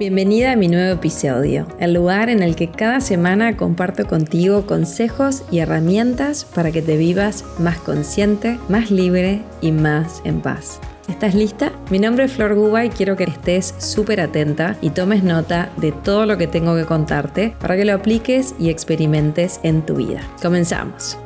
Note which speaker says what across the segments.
Speaker 1: Bienvenida a mi nuevo episodio, el lugar en el que cada semana comparto contigo consejos y herramientas para que te vivas más consciente, más libre y más en paz. ¿Estás lista? Mi nombre es Flor Guba y quiero que estés súper atenta y tomes nota de todo lo que tengo que contarte para que lo apliques y experimentes en tu vida. Comenzamos.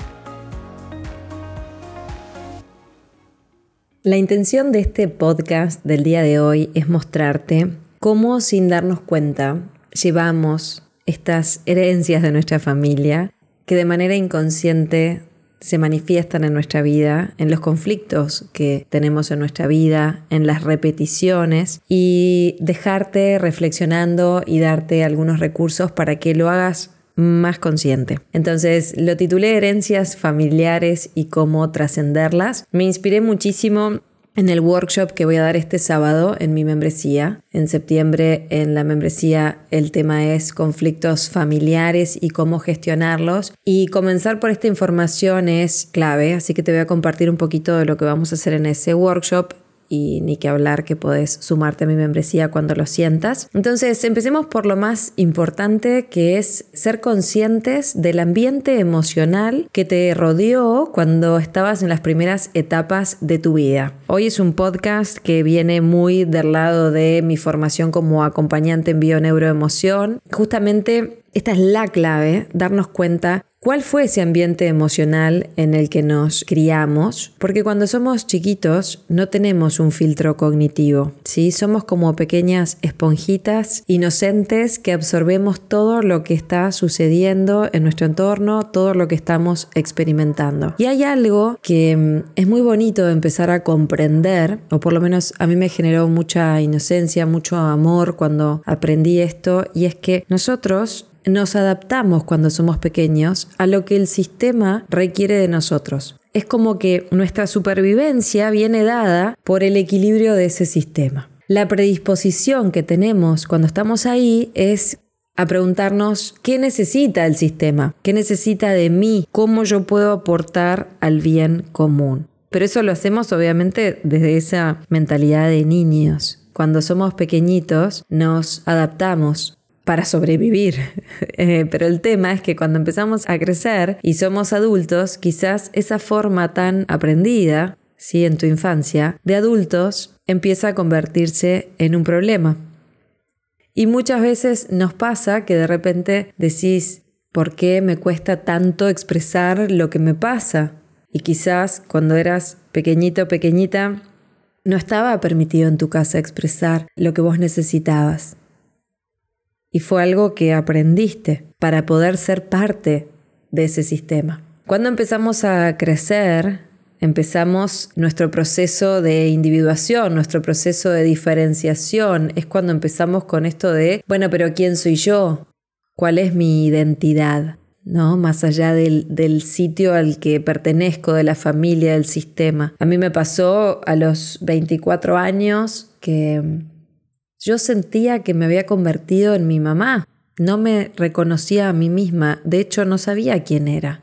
Speaker 1: La intención de este podcast del día de hoy es mostrarte cómo sin darnos cuenta llevamos estas herencias de nuestra familia que de manera inconsciente se manifiestan en nuestra vida, en los conflictos que tenemos en nuestra vida, en las repeticiones y dejarte reflexionando y darte algunos recursos para que lo hagas más consciente. Entonces lo titulé Herencias familiares y cómo trascenderlas. Me inspiré muchísimo en el workshop que voy a dar este sábado en mi membresía. En septiembre en la membresía el tema es conflictos familiares y cómo gestionarlos. Y comenzar por esta información es clave, así que te voy a compartir un poquito de lo que vamos a hacer en ese workshop y ni que hablar que podés sumarte a mi membresía cuando lo sientas. Entonces, empecemos por lo más importante que es ser conscientes del ambiente emocional que te rodeó cuando estabas en las primeras etapas de tu vida. Hoy es un podcast que viene muy del lado de mi formación como acompañante en bio-neuroemoción. Justamente esta es la clave, darnos cuenta ¿Cuál fue ese ambiente emocional en el que nos criamos? Porque cuando somos chiquitos no tenemos un filtro cognitivo, ¿sí? Somos como pequeñas esponjitas inocentes que absorbemos todo lo que está sucediendo en nuestro entorno, todo lo que estamos experimentando. Y hay algo que mm, es muy bonito empezar a comprender, o por lo menos a mí me generó mucha inocencia, mucho amor cuando aprendí esto, y es que nosotros nos adaptamos cuando somos pequeños a lo que el sistema requiere de nosotros. Es como que nuestra supervivencia viene dada por el equilibrio de ese sistema. La predisposición que tenemos cuando estamos ahí es a preguntarnos qué necesita el sistema, qué necesita de mí, cómo yo puedo aportar al bien común. Pero eso lo hacemos obviamente desde esa mentalidad de niños. Cuando somos pequeñitos nos adaptamos para sobrevivir. Eh, pero el tema es que cuando empezamos a crecer y somos adultos, quizás esa forma tan aprendida, sí, en tu infancia, de adultos, empieza a convertirse en un problema. Y muchas veces nos pasa que de repente decís, ¿por qué me cuesta tanto expresar lo que me pasa? Y quizás cuando eras pequeñito pequeñita, no estaba permitido en tu casa expresar lo que vos necesitabas y fue algo que aprendiste para poder ser parte de ese sistema. Cuando empezamos a crecer, empezamos nuestro proceso de individuación, nuestro proceso de diferenciación. Es cuando empezamos con esto de, bueno, pero ¿quién soy yo? ¿Cuál es mi identidad? ¿no? Más allá del, del, sitio al que pertenezco, de la familia, del sistema. A mí me pasó a los 24 años que yo sentía que me había convertido en mi mamá. No me reconocía a mí misma, de hecho no sabía quién era.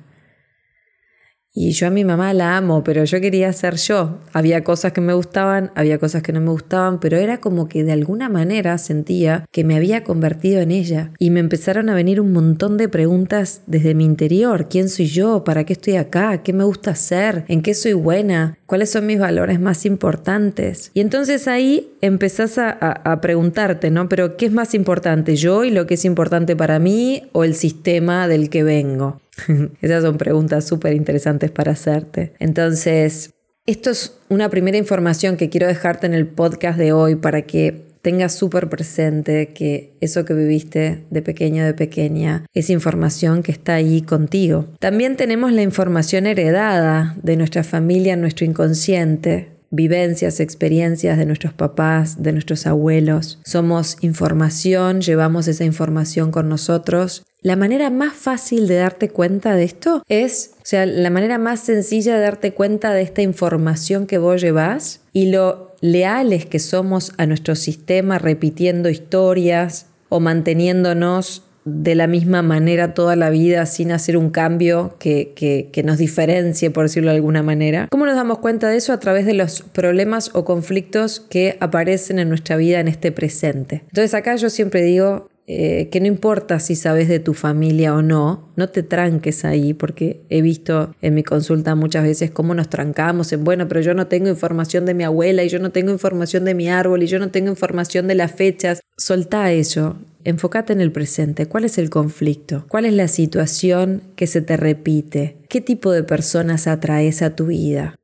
Speaker 1: Y yo a mi mamá la amo, pero yo quería ser yo. Había cosas que me gustaban, había cosas que no me gustaban, pero era como que de alguna manera sentía que me había convertido en ella. Y me empezaron a venir un montón de preguntas desde mi interior. ¿Quién soy yo? ¿Para qué estoy acá? ¿Qué me gusta hacer? ¿En qué soy buena? ¿Cuáles son mis valores más importantes? Y entonces ahí empezás a, a preguntarte, ¿no? Pero ¿qué es más importante? ¿Yo y lo que es importante para mí o el sistema del que vengo? Esas son preguntas súper interesantes para hacerte. Entonces, esto es una primera información que quiero dejarte en el podcast de hoy para que tengas súper presente que eso que viviste de pequeño, de pequeña, es información que está ahí contigo. También tenemos la información heredada de nuestra familia, nuestro inconsciente, vivencias, experiencias de nuestros papás, de nuestros abuelos. Somos información, llevamos esa información con nosotros. La manera más fácil de darte cuenta de esto es, o sea, la manera más sencilla de darte cuenta de esta información que vos llevas y lo leales que somos a nuestro sistema repitiendo historias o manteniéndonos de la misma manera toda la vida sin hacer un cambio que, que, nos diferencie, por decirlo de alguna manera. ¿Cómo nos damos cuenta de eso? A través de los problemas o conflictos que aparecen en nuestra vida en este presente. Entonces acá yo siempre digo, eh, que no importa si sabes de tu familia o no, no te tranques ahí, porque he visto en mi consulta muchas veces cómo nos trancamos en, bueno, pero yo no tengo información de mi abuela y yo no tengo información de mi árbol y yo no tengo información de las fechas. Soltá eso, Enfócate en el presente. ¿Cuál es el conflicto? ¿Cuál es la situación que se te repite? ¿Qué tipo de personas atraes a tu vida?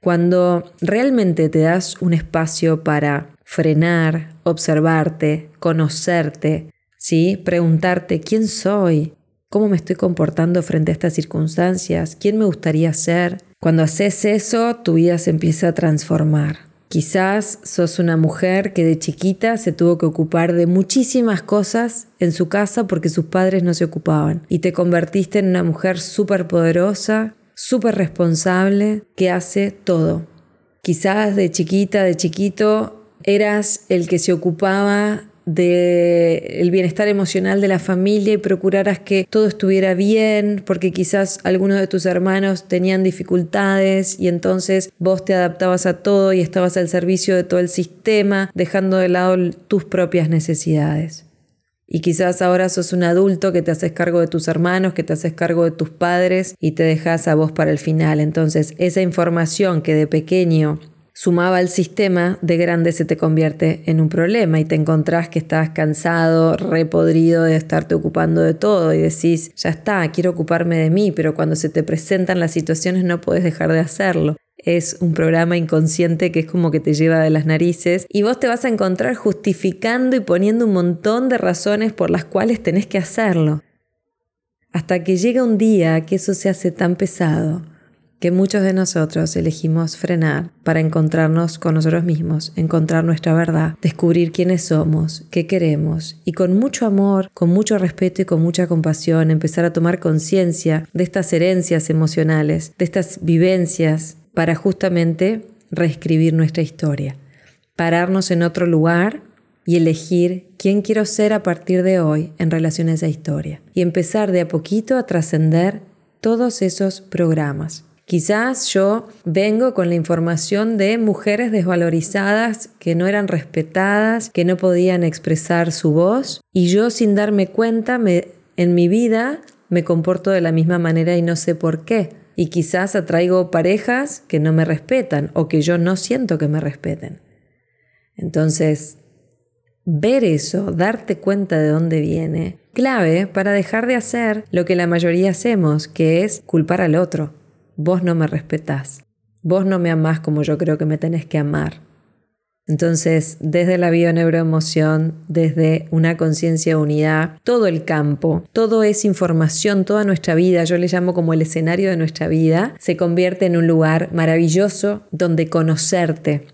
Speaker 1: Cuando realmente te das un espacio para frenar, observarte, conocerte, ¿sí? Preguntarte quién soy, cómo me estoy comportando frente a estas circunstancias, quién me gustaría ser. Cuando haces eso, tu vida se empieza a transformar. Quizás sos una mujer que de chiquita se tuvo que ocupar de muchísimas cosas en su casa porque sus padres no se ocupaban y te convertiste en una mujer súper poderosa, súper responsable, que hace todo. Quizás de chiquita, de chiquito, eras el que se ocupaba del bienestar emocional de la familia y procuraras que todo estuviera bien, porque quizás algunos de tus hermanos tenían dificultades y entonces vos te adaptabas a todo y estabas al servicio de todo el sistema, dejando de lado tus propias necesidades. Y quizás ahora sos un adulto que te haces cargo de tus hermanos, que te haces cargo de tus padres y te dejas a vos para el final. Entonces, esa información que de pequeño sumaba al sistema, de grande se te convierte en un problema y te encontrás que estás cansado, repodrido de estarte ocupando de todo y decís, ya está, quiero ocuparme de mí, pero cuando se te presentan las situaciones no puedes dejar de hacerlo. Es un programa inconsciente que es como que te lleva de las narices y vos te vas a encontrar justificando y poniendo un montón de razones por las cuales tenés que hacerlo. Hasta que llega un día que eso se hace tan pesado que muchos de nosotros elegimos frenar para encontrarnos con nosotros mismos, encontrar nuestra verdad, descubrir quiénes somos, qué queremos y con mucho amor, con mucho respeto y con mucha compasión empezar a tomar conciencia de estas herencias emocionales, de estas vivencias para justamente reescribir nuestra historia, pararnos en otro lugar y elegir quién quiero ser a partir de hoy en relación a esa historia y empezar de a poquito a trascender todos esos programas. Quizás yo vengo con la información de mujeres desvalorizadas que no eran respetadas, que no podían expresar su voz y yo sin darme cuenta en mi vida me comporto de la misma manera y no sé por qué. Y quizás atraigo parejas que no me respetan o que yo no siento que me respeten. Entonces, ver eso, darte cuenta de dónde viene, clave para dejar de hacer lo que la mayoría hacemos, que es culpar al otro vos no me respetás, vos no me amás como yo creo que me tenés que amar. Entonces, desde la bioneuroemoción, desde una conciencia unidad, todo el campo, todo es información, toda nuestra vida, yo le llamo como el escenario de nuestra vida, se convierte en un lugar maravilloso donde conocerte,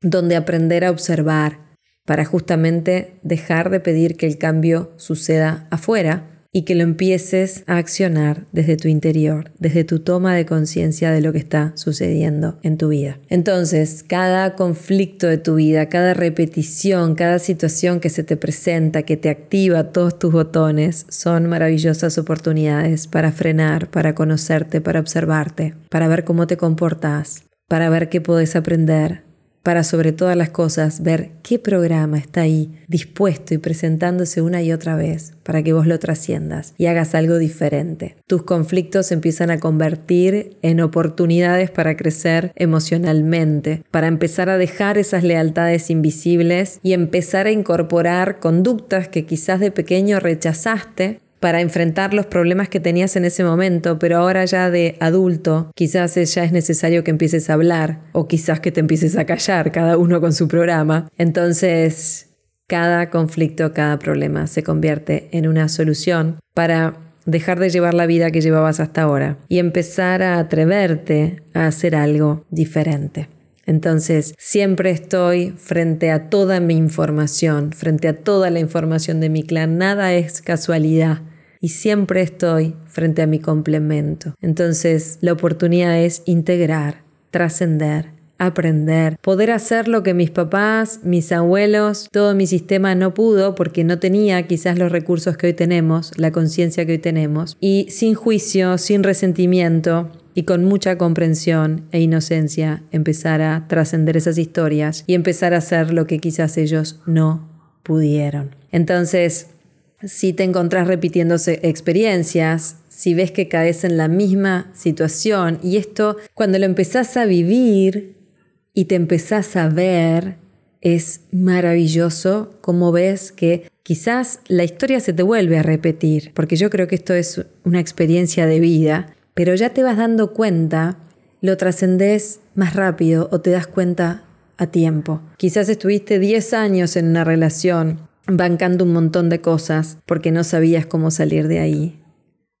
Speaker 1: donde aprender a observar, para justamente dejar de pedir que el cambio suceda afuera y que lo empieces a accionar desde tu interior, desde tu toma de conciencia de lo que está sucediendo en tu vida. Entonces, cada conflicto de tu vida, cada repetición, cada situación que se te presenta, que te activa todos tus botones, son maravillosas oportunidades para frenar, para conocerte, para observarte, para ver cómo te comportas, para ver qué puedes aprender, para sobre todas las cosas ver qué programa está ahí dispuesto y presentándose una y otra vez para que vos lo trasciendas y hagas algo diferente. Tus conflictos empiezan a convertir en oportunidades para crecer emocionalmente, para empezar a dejar esas lealtades invisibles y empezar a incorporar conductas que quizás de pequeño rechazaste para enfrentar los problemas que tenías en ese momento, pero ahora ya de adulto, quizás ya es necesario que empieces a hablar o quizás que te empieces a callar, cada uno con su programa. Entonces, cada conflicto, cada problema se convierte en una solución para dejar de llevar la vida que llevabas hasta ahora y empezar a atreverte a hacer algo diferente. Entonces, siempre estoy frente a toda mi información, frente a toda la información de mi clan. Nada es casualidad y siempre estoy frente a mi complemento. Entonces, la oportunidad es integrar, trascender aprender, poder hacer lo que mis papás, mis abuelos, todo mi sistema no pudo porque no tenía quizás los recursos que hoy tenemos, la conciencia que hoy tenemos, y sin juicio, sin resentimiento, y con mucha comprensión e inocencia empezar a trascender esas historias y empezar a hacer lo que quizás ellos no pudieron. Entonces, si te encontrás repitiendo experiencias, si ves que caes en la misma situación y esto cuando lo empezás a vivir y te empezás a ver, es maravilloso como ves que quizás la historia se te vuelve a repetir, porque yo creo que esto es una experiencia de vida, pero ya te vas dando cuenta, lo trascendes más rápido o te das cuenta a tiempo. Quizás estuviste 10 años en una relación bancando un montón de cosas porque no sabías cómo salir de ahí.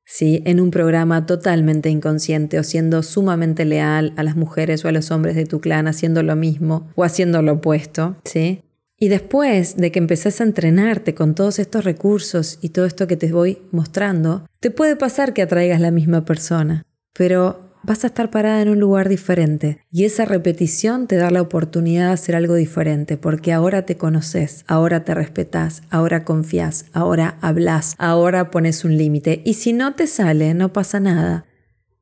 Speaker 1: ¿sí? en un programa totalmente inconsciente o siendo sumamente leal a las mujeres o a los hombres de tu clan, haciendo lo mismo o haciendo lo opuesto. ¿sí? Y después de que empezás a entrenarte con todos estos recursos y todo esto que te voy mostrando, te puede pasar que atraigas la misma persona, pero vas a estar parada en un lugar diferente. Y esa repetición te da la oportunidad de hacer algo diferente porque ahora te conoces, ahora te respetas, ahora confías, ahora hablas, ahora pones un límite. Y si no te sale, no pasa nada.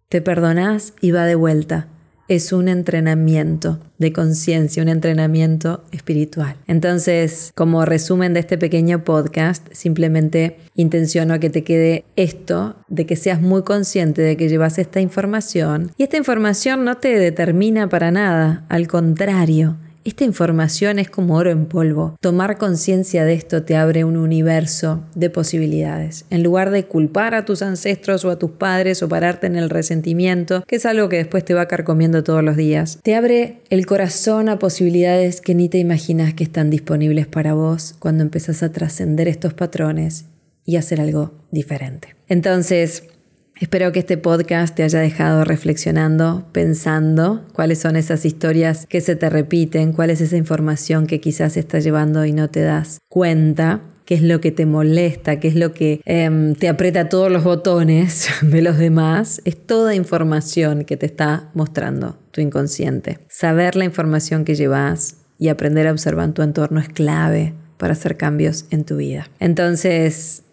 Speaker 1: Te perdonás y va de vuelta es un entrenamiento de conciencia, un entrenamiento espiritual. Entonces, como resumen de este pequeño podcast, simplemente intenciono que te quede esto, de que seas muy consciente de que llevas esta información. Y esta información no te determina para nada, al contrario, esta información es como oro en polvo. Tomar conciencia de esto te abre un universo de posibilidades. En lugar de culpar a tus ancestros o a tus padres o pararte en el resentimiento, que es algo que después te va carcomiendo todos los días, te abre el corazón a posibilidades que ni te imaginas que están disponibles para vos cuando empezás a trascender estos patrones y hacer algo diferente. Entonces, Espero que este podcast te haya dejado reflexionando, pensando cuáles son esas historias que se te repiten, cuál es esa información que quizás estás llevando y no te das cuenta qué es lo que te molesta, qué es lo que em, te aprieta todos los botones de los demás, es toda información que te está mostrando tu inconsciente. Saber la información que llevas y aprender a observar tu entorno es clave para hacer cambios en tu vida. Entonces,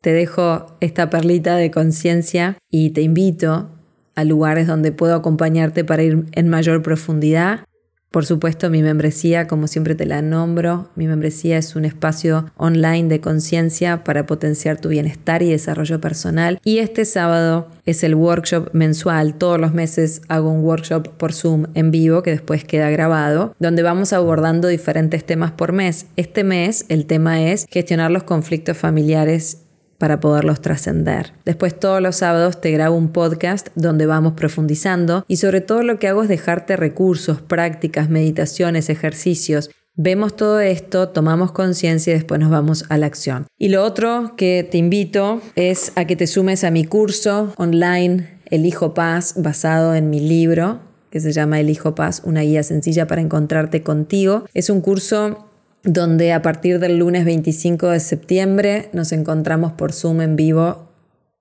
Speaker 1: te dejo esta perlita de conciencia y te invito a lugares donde puedo acompañarte para ir en mayor profundidad. Por supuesto, mi membresía, como siempre te la nombro, mi membresía es un espacio online de conciencia para potenciar tu bienestar y desarrollo personal. Y este sábado es el workshop mensual. Todos los meses hago un workshop por Zoom en vivo que después queda grabado, donde vamos abordando diferentes temas por mes. Este mes el tema es gestionar los conflictos familiares para poderlos trascender. Después todos los sábados te grabo un podcast donde vamos profundizando y sobre todo lo que hago es dejarte recursos, prácticas, meditaciones, ejercicios. Vemos todo esto, tomamos conciencia y después nos vamos a la acción. Y lo otro que te invito es a que te sumes a mi curso online El Hijo Paz basado en mi libro que se llama El Hijo Paz, una guía sencilla para encontrarte contigo. Es un curso donde a partir del lunes 25 de septiembre nos encontramos por Zoom en vivo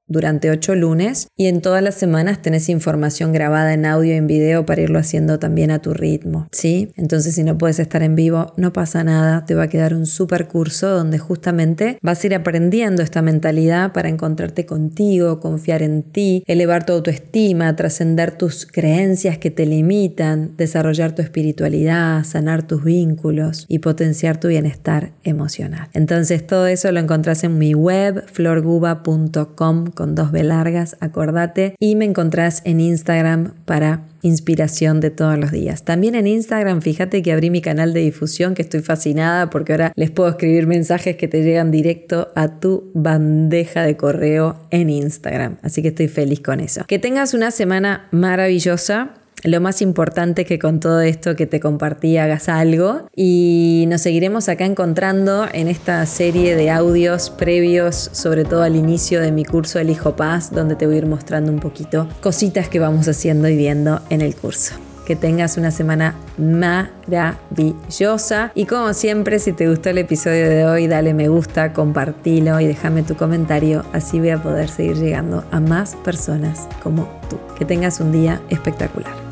Speaker 1: durante ocho lunes y en todas las semanas tenés información grabada en audio y en video para irlo haciendo también a tu ritmo, ¿sí? Entonces si no puedes estar en vivo, no pasa nada, te va a quedar un super curso donde justamente vas a ir aprendiendo esta mentalidad para encontrarte contigo, confiar en ti, elevar tu autoestima, trascender tus creencias que te limitan, desarrollar tu espiritualidad, sanar tus vínculos y potenciar tu bienestar emocional. Entonces todo eso lo encontrás en mi web florguba.com con dos B largas, acordate. Y me encontrás en Instagram para inspiración de todos los días. También en Instagram, fíjate que abrí mi canal de difusión, que estoy fascinada porque ahora les puedo escribir mensajes que te llegan directo a tu bandeja de correo en Instagram. Así que estoy feliz con eso. Que tengas una semana maravillosa. Lo más importante es que con todo esto que te compartí hagas algo y nos seguiremos acá encontrando en esta serie de audios previos, sobre todo al inicio de mi curso El Hijo Paz, donde te voy a ir mostrando un poquito cositas que vamos haciendo y viendo en el curso. Que tengas una semana maravillosa. Y como siempre, si te gustó el episodio de hoy, dale me gusta, compartilo y déjame tu comentario. Así voy a poder seguir llegando a más personas como tú. Que tengas un día espectacular.